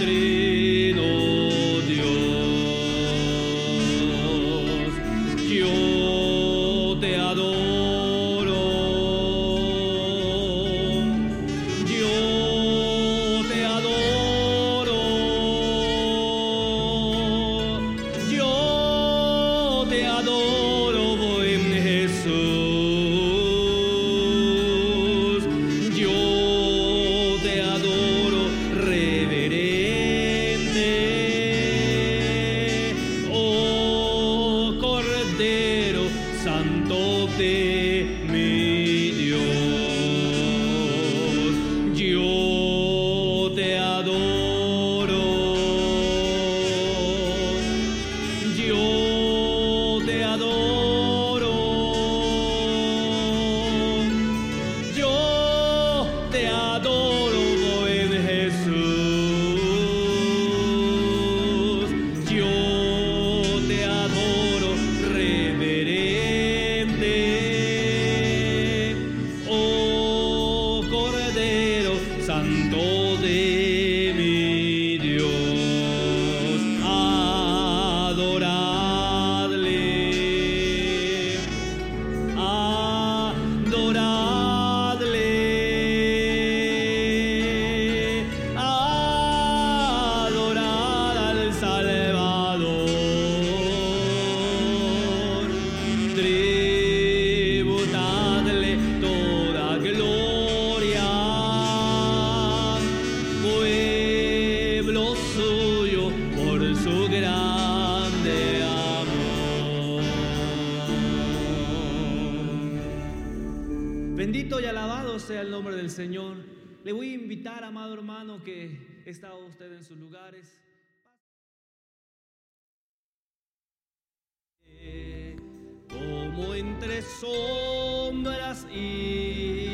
Andrei. Sea el nombre del Señor. Le voy a invitar, amado hermano, que está usted en sus lugares. Como entre sombras y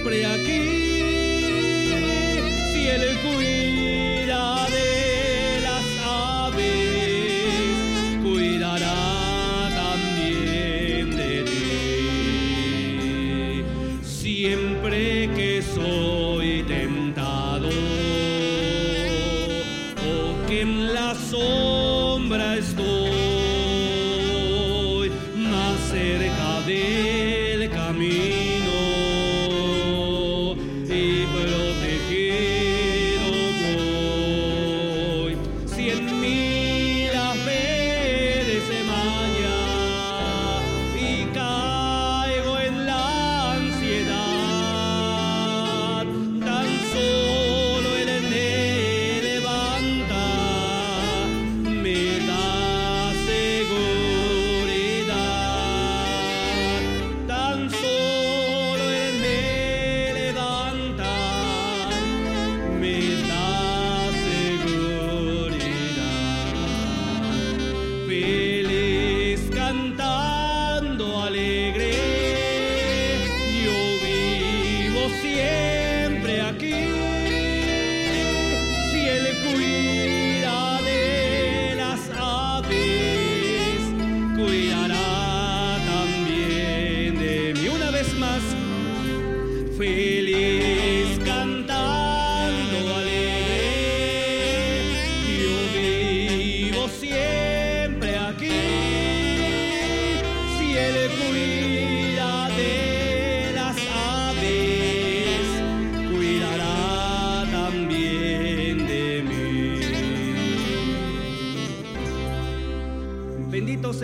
siempre aquí, si el cuidado.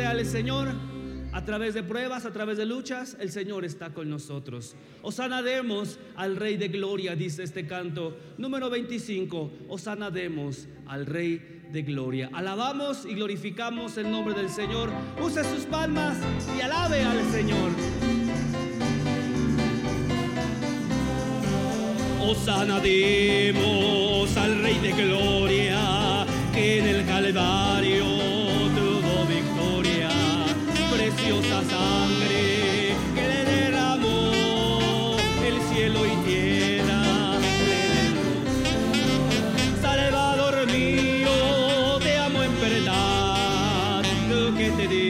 Señor, a través de pruebas, a través de luchas, el Señor está con nosotros. Osana demos al Rey de Gloria, dice este canto. Número 25, Osana demos al Rey de Gloria. Alabamos y glorificamos el nombre del Señor. Use sus palmas y alabe al Señor. Osana demos al Rey de Gloria que en el Calvario preciosa sangre que le derramó el cielo y tierra. Salvador mío, te amo en verdad, tú que te diste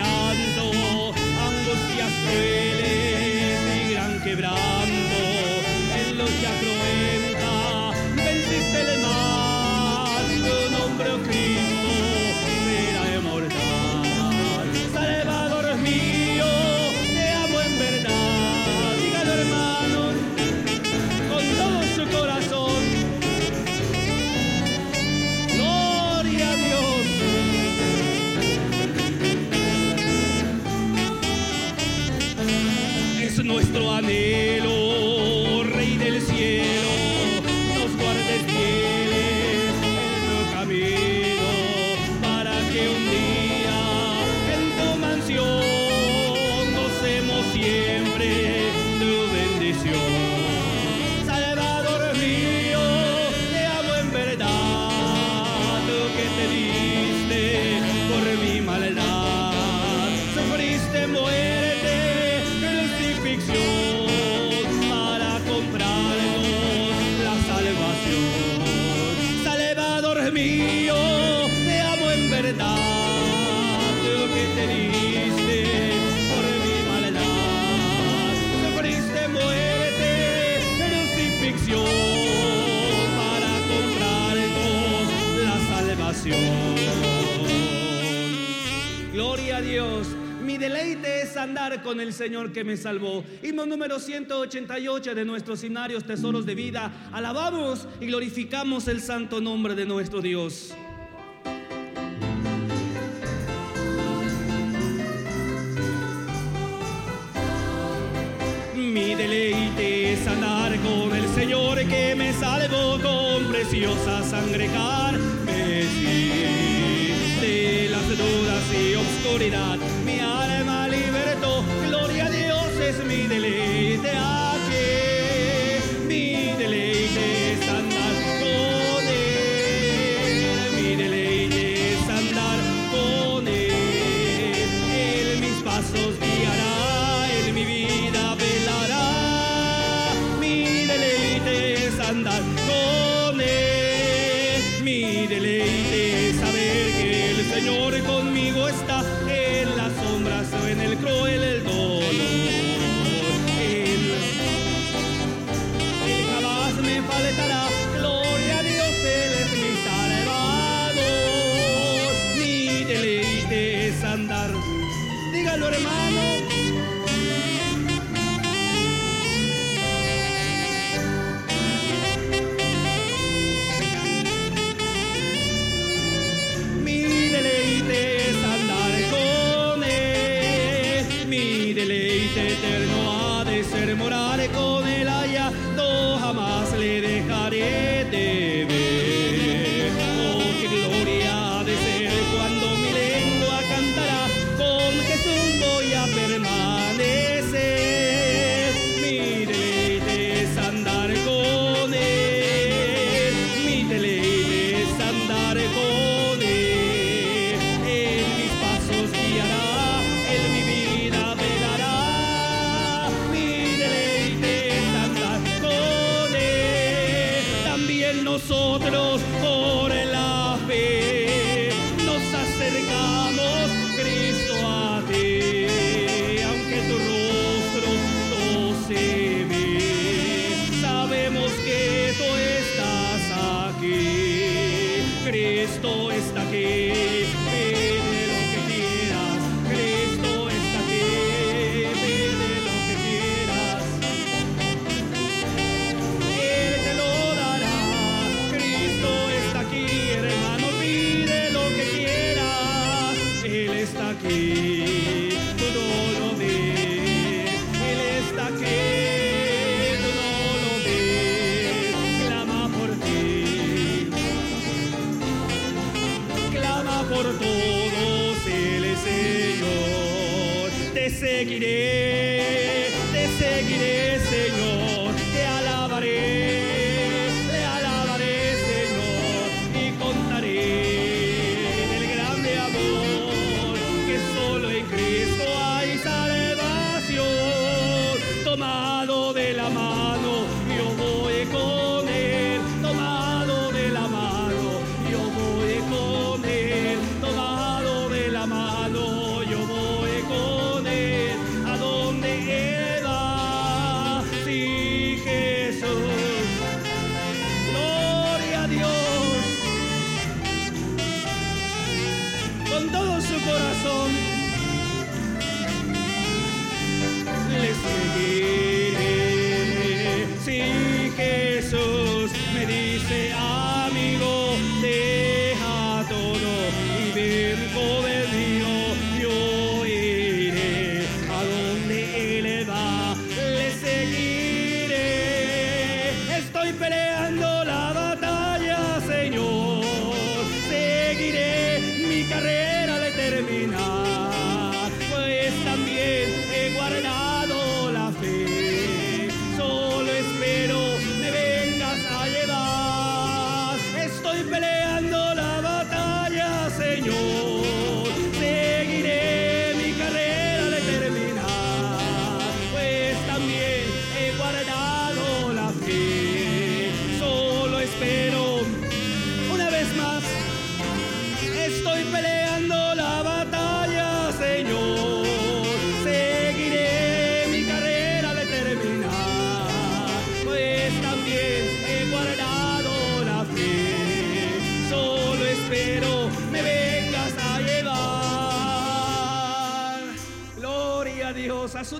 angustiando angustia que con el Señor que me salvó. Himno número 188 de nuestros cinarios tesoros de vida. Alabamos y glorificamos el santo nombre de nuestro Dios. Mi deleite es andar con el Señor que me salvó con preciosa sangre carmesí de las dudas y obscuridad take it. con todo su corazón les seguí.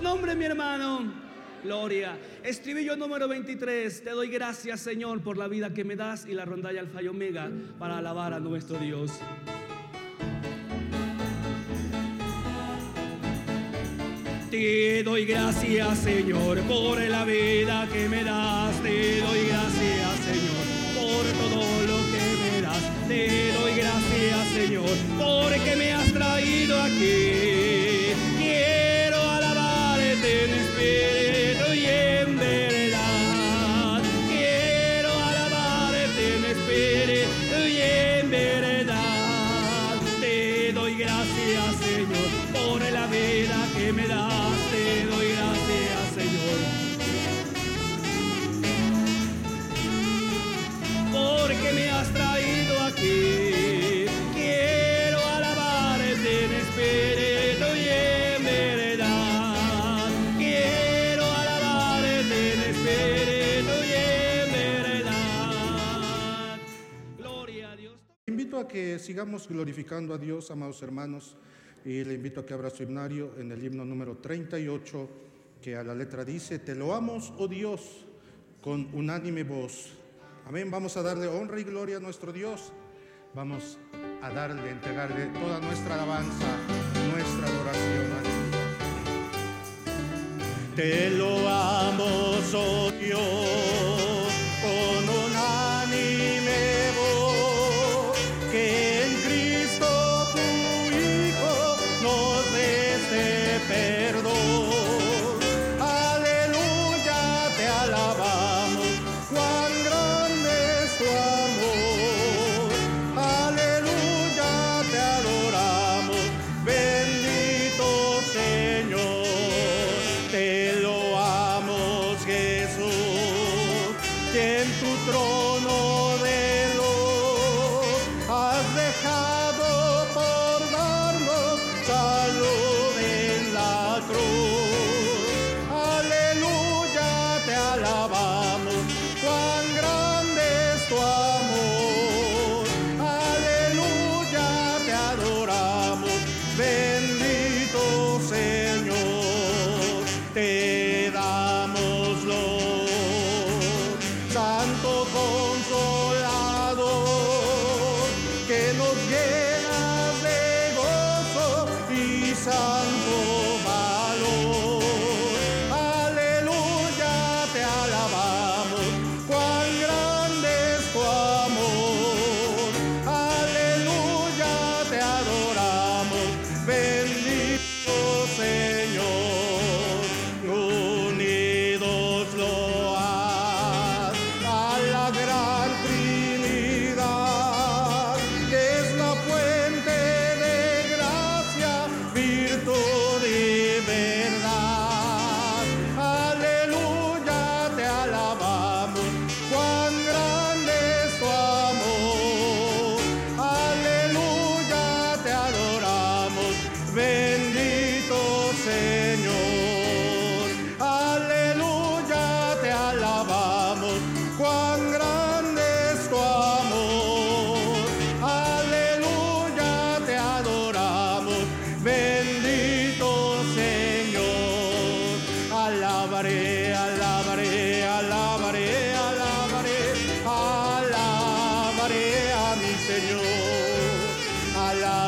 Nombre, mi hermano. Gloria. Estribillo número 23. Te doy gracias, Señor, por la vida que me das y la rondalla alfa y omega para alabar a nuestro Dios. Te doy gracias, Señor, por la vida que me das. Te doy gracias, Señor, por todo lo que me das. Te doy gracias, Señor, porque me has traído aquí. Sigamos glorificando a Dios, amados hermanos, y le invito a que abra su himnario en el himno número 38, que a la letra dice, Te lo amos, oh Dios, con unánime voz. Amén, vamos a darle honra y gloria a nuestro Dios. Vamos a darle, entregarle toda nuestra alabanza, nuestra adoración. Te lo amo, oh Dios,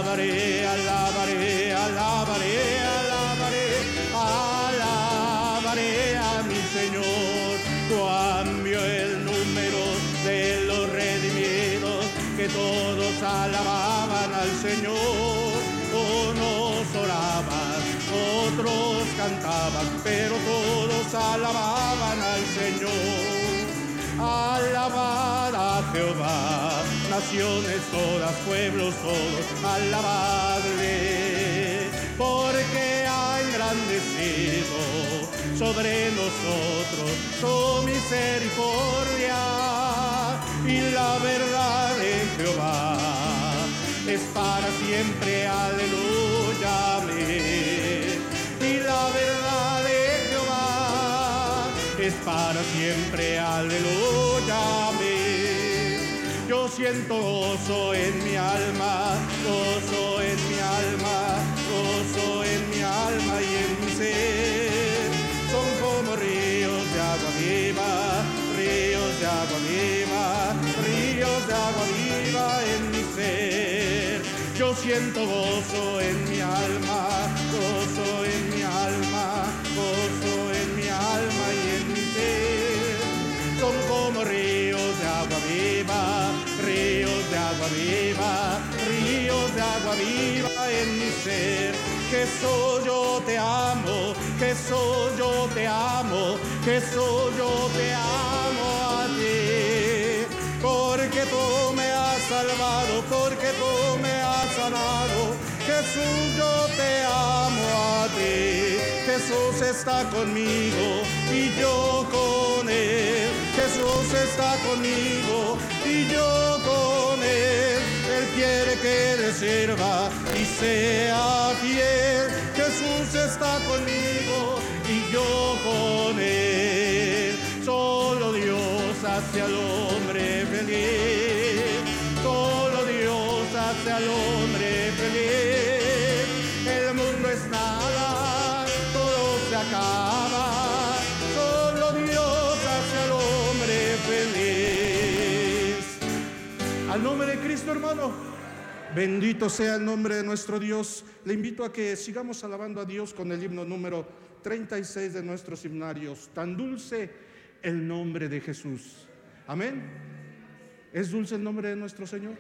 Alabaré, alabaré, alabaré, alabaré, alabaré a mi Señor. Cambio el número de los redimidos, que todos alababan al Señor. Unos oraban, otros cantaban, pero todos alababan al Señor. Alabad a Jehová, naciones todas, pueblos todos, alabadle, porque ha engrandecido sobre nosotros su misericordia y la verdad de Jehová es para siempre, aleluya. Y la verdad de Jehová es para siempre, aleluya. Yo siento gozo en mi alma, gozo en mi alma, gozo en mi alma y en mi ser. Son como ríos de agua viva, ríos de agua viva, ríos de agua viva en mi ser. Yo siento gozo en mi alma. Jesús yo te amo, Jesús yo te amo, Jesús yo te amo a ti. Porque tú me has salvado, porque tú me has sanado. Jesús yo te amo a ti. Jesús está conmigo y yo con él. Jesús está conmigo y yo con él. Él quiere que le sirva y sea fiel. Jesús está conmigo y yo con él. Solo Dios hace al hombre feliz. Solo Dios hace al hombre Nombre de Cristo, hermano. Bendito sea el nombre de nuestro Dios. Le invito a que sigamos alabando a Dios con el himno número 36 de nuestros himnarios. Tan dulce el nombre de Jesús. Amén. ¿Es dulce el nombre de nuestro Señor?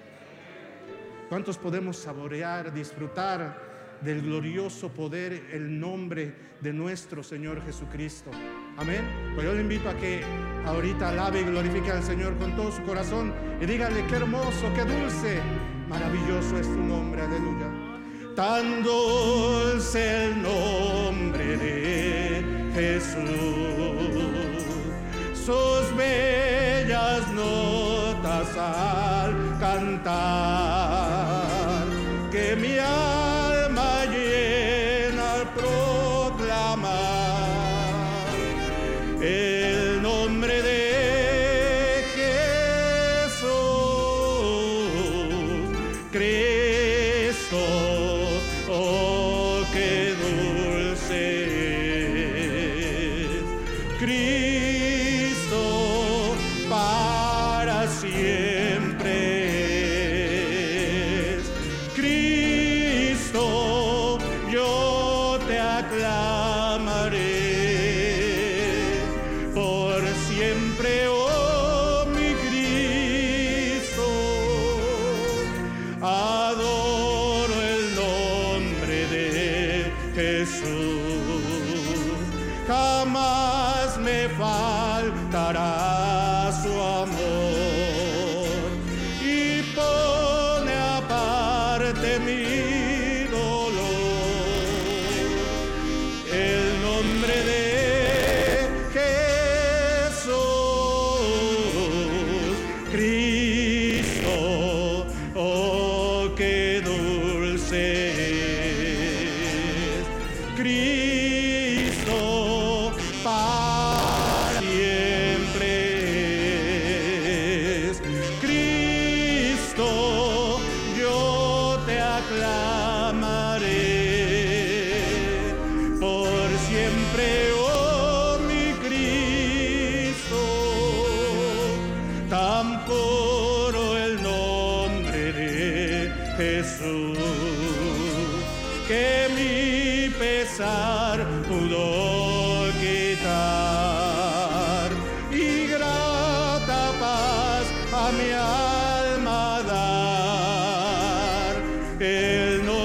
¿Cuántos podemos saborear, disfrutar del glorioso poder, el nombre de nuestro Señor Jesucristo? Amén. Pues yo le invito a que ahorita alabe y glorifique al Señor con todo su corazón y dígale qué hermoso, qué dulce, maravilloso es tu nombre. Aleluya. Tan dulce el nombre de Jesús sus bellas notas al cantar, Cristo,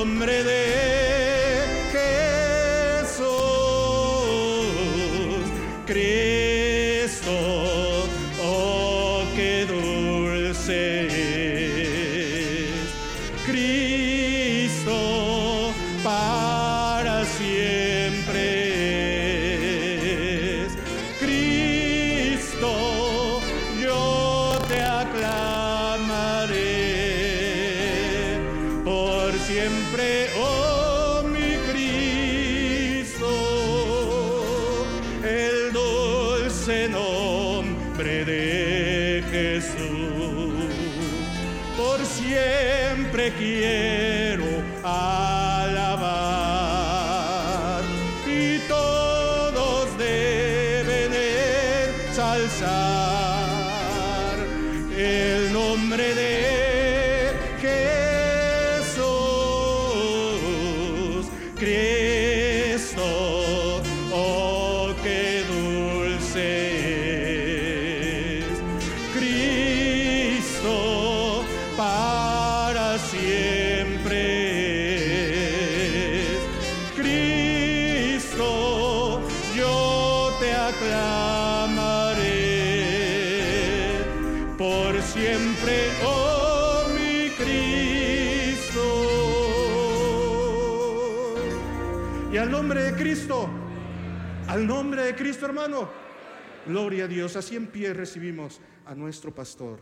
nombre de ensalzar el nombre de hermano? Gloria a Dios. Así en pie recibimos a nuestro pastor.